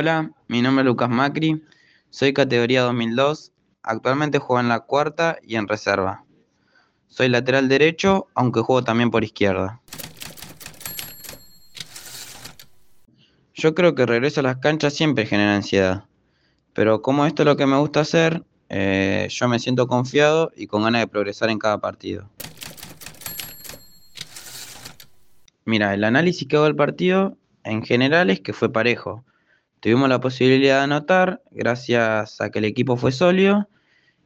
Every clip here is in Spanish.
Hola, mi nombre es Lucas Macri, soy categoría 2002, actualmente juego en la cuarta y en reserva. Soy lateral derecho, aunque juego también por izquierda. Yo creo que regreso a las canchas siempre genera ansiedad, pero como esto es lo que me gusta hacer, eh, yo me siento confiado y con ganas de progresar en cada partido. Mira, el análisis que hago del partido en general es que fue parejo. Tuvimos la posibilidad de anotar gracias a que el equipo fue sólido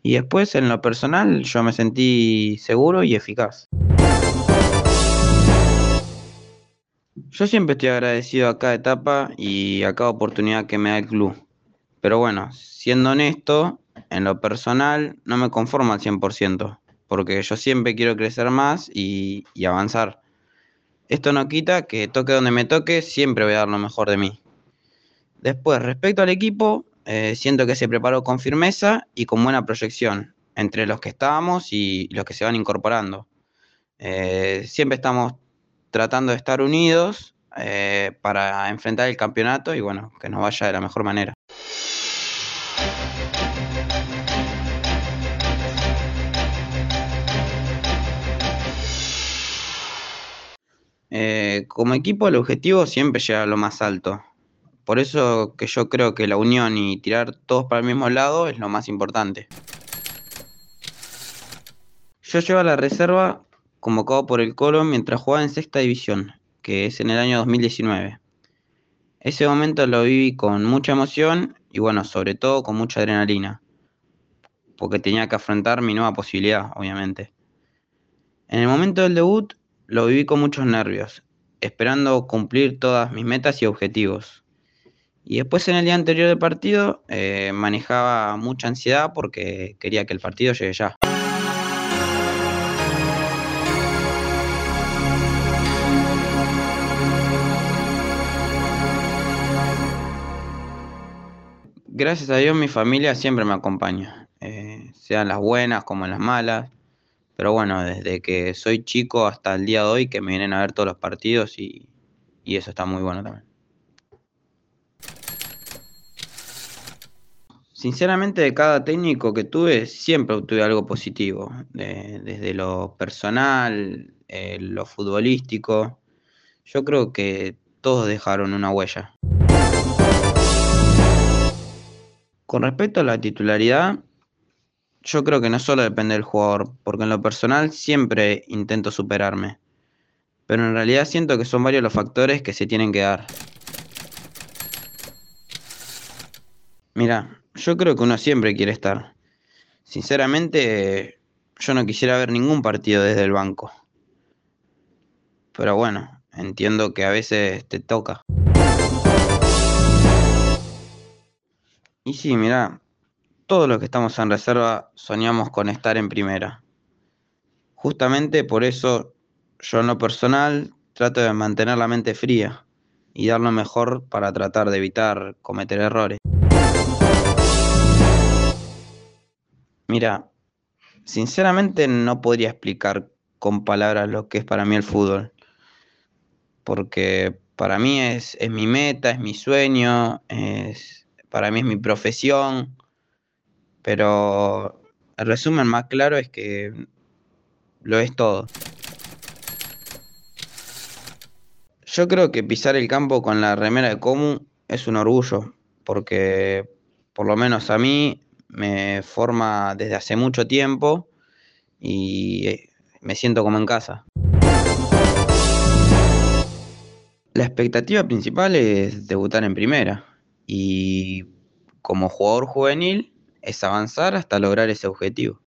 y después en lo personal yo me sentí seguro y eficaz. Yo siempre estoy agradecido a cada etapa y a cada oportunidad que me da el club. Pero bueno, siendo honesto, en lo personal no me conformo al 100%, porque yo siempre quiero crecer más y, y avanzar. Esto no quita que toque donde me toque, siempre voy a dar lo mejor de mí. Después, respecto al equipo, eh, siento que se preparó con firmeza y con buena proyección entre los que estábamos y los que se van incorporando. Eh, siempre estamos tratando de estar unidos eh, para enfrentar el campeonato y bueno, que nos vaya de la mejor manera. como equipo el objetivo siempre llega a lo más alto, por eso que yo creo que la unión y tirar todos para el mismo lado es lo más importante. Yo llevo a la reserva convocado por el Colo mientras jugaba en sexta división, que es en el año 2019. Ese momento lo viví con mucha emoción y bueno, sobre todo con mucha adrenalina, porque tenía que afrontar mi nueva posibilidad, obviamente. En el momento del debut lo viví con muchos nervios, esperando cumplir todas mis metas y objetivos. Y después en el día anterior del partido eh, manejaba mucha ansiedad porque quería que el partido llegue ya. Gracias a Dios mi familia siempre me acompaña, eh, sean las buenas como las malas. Pero bueno, desde que soy chico hasta el día de hoy que me vienen a ver todos los partidos y eso está muy bueno también. Sinceramente, de cada técnico que tuve, siempre obtuve algo positivo, desde lo personal, eh, lo futbolístico. Yo creo que todos dejaron una huella. Con respecto a la titularidad, yo creo que no solo depende del jugador, porque en lo personal siempre intento superarme. Pero en realidad siento que son varios los factores que se tienen que dar. Mira, yo creo que uno siempre quiere estar. Sinceramente, yo no quisiera ver ningún partido desde el banco. Pero bueno, entiendo que a veces te toca. Y sí, mira, todos los que estamos en reserva soñamos con estar en primera. Justamente por eso yo en lo personal trato de mantener la mente fría y dar lo mejor para tratar de evitar cometer errores. Mira, sinceramente no podría explicar con palabras lo que es para mí el fútbol. Porque para mí es, mi meta, es mi sueño, es, para mí es mi profesión. Pero el resumen más claro es que lo es todo. Yo creo que pisar el campo con la remera de Comu es un orgullo, porque por lo menos a mí me forma desde hace mucho tiempo y eh, me siento como en casa. La expectativa principal es debutar en primera y como jugador juvenil es avanzar hasta lograr ese objetivo.